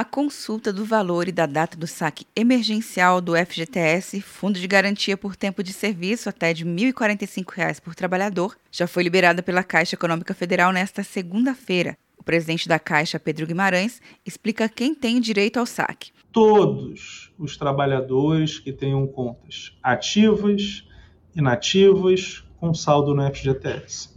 a consulta do valor e da data do saque emergencial do FGTS, Fundo de Garantia por Tempo de Serviço, até de R$ 1.045 por trabalhador, já foi liberada pela Caixa Econômica Federal nesta segunda-feira. O presidente da Caixa, Pedro Guimarães, explica quem tem direito ao saque. Todos os trabalhadores que tenham contas ativas, inativas, com saldo no FGTS.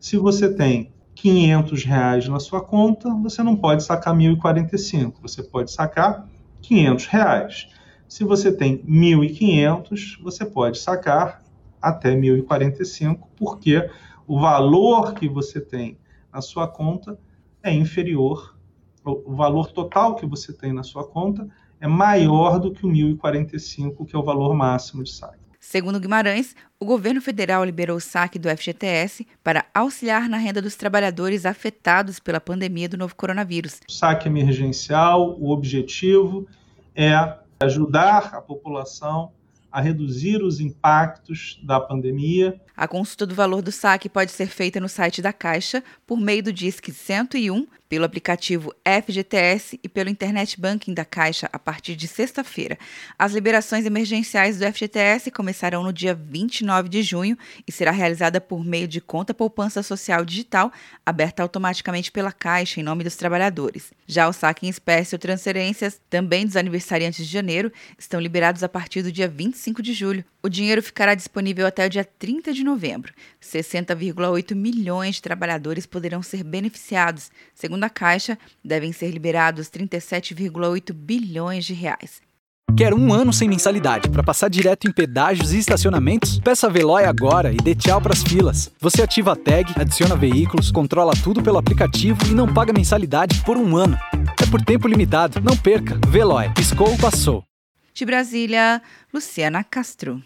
Se você tem 500 reais na sua conta, você não pode sacar 1.045, você pode sacar 500 reais. Se você tem 1.500, você pode sacar até 1.045, porque o valor que você tem na sua conta é inferior, o valor total que você tem na sua conta é maior do que o 1.045, que é o valor máximo de saque. Segundo Guimarães, o governo federal liberou o saque do FGTS para auxiliar na renda dos trabalhadores afetados pela pandemia do novo coronavírus. O saque emergencial, o objetivo é ajudar a população a reduzir os impactos da pandemia. A consulta do valor do saque pode ser feita no site da Caixa por meio do Disque 101 pelo aplicativo FGTS e pelo Internet Banking da Caixa a partir de sexta-feira. As liberações emergenciais do FGTS começarão no dia 29 de junho e será realizada por meio de conta poupança social digital aberta automaticamente pela Caixa em nome dos trabalhadores. Já o saque em espécie ou transferências, também dos aniversariantes de janeiro, estão liberados a partir do dia 25 de julho. O dinheiro ficará disponível até o dia 30 de novembro. 60,8 milhões de trabalhadores poderão ser beneficiados. Segundo a Caixa, devem ser liberados 37,8 bilhões de reais. Quer um ano sem mensalidade para passar direto em pedágios e estacionamentos? Peça a Veloy agora e dê tchau para as filas. Você ativa a tag, adiciona veículos, controla tudo pelo aplicativo e não paga mensalidade por um ano. É por tempo limitado. Não perca. Veloy. Piscou, passou. De Brasília, Luciana Castro.